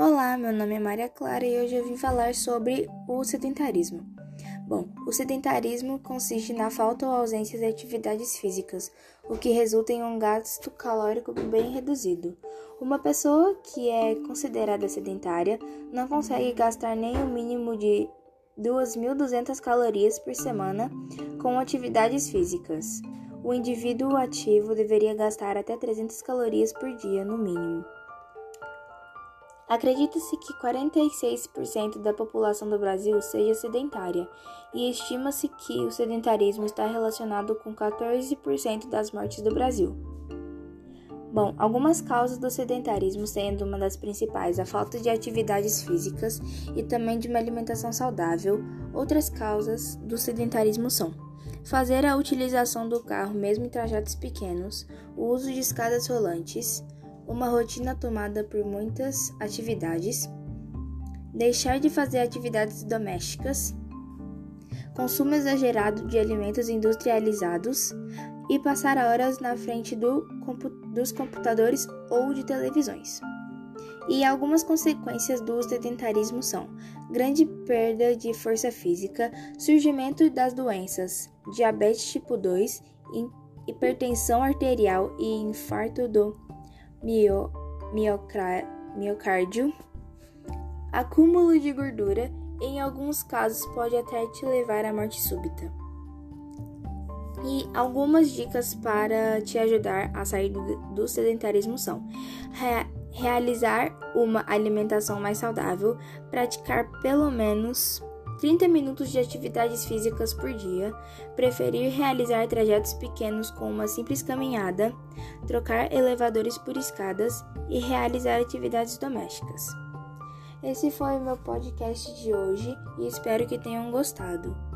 Olá, meu nome é Maria Clara e hoje eu vim falar sobre o sedentarismo. Bom, o sedentarismo consiste na falta ou ausência de atividades físicas, o que resulta em um gasto calórico bem reduzido. Uma pessoa que é considerada sedentária não consegue gastar nem o mínimo de 2.200 calorias por semana com atividades físicas. O indivíduo ativo deveria gastar até 300 calorias por dia, no mínimo. Acredita-se que 46% da população do Brasil seja sedentária e estima-se que o sedentarismo está relacionado com 14% das mortes do Brasil. Bom, algumas causas do sedentarismo sendo uma das principais a falta de atividades físicas e também de uma alimentação saudável. Outras causas do sedentarismo são fazer a utilização do carro mesmo em trajetos pequenos, o uso de escadas rolantes, uma rotina tomada por muitas atividades, deixar de fazer atividades domésticas, consumo exagerado de alimentos industrializados e passar horas na frente do, dos computadores ou de televisões. E algumas consequências do sedentarismo são grande perda de força física, surgimento das doenças diabetes tipo 2, hipertensão arterial e infarto do mio, miocárdio, acúmulo de gordura, em alguns casos pode até te levar à morte súbita. E algumas dicas para te ajudar a sair do, do sedentarismo são: re, realizar uma alimentação mais saudável, praticar pelo menos 30 minutos de atividades físicas por dia, preferir realizar trajetos pequenos com uma simples caminhada, trocar elevadores por escadas e realizar atividades domésticas. Esse foi o meu podcast de hoje e espero que tenham gostado.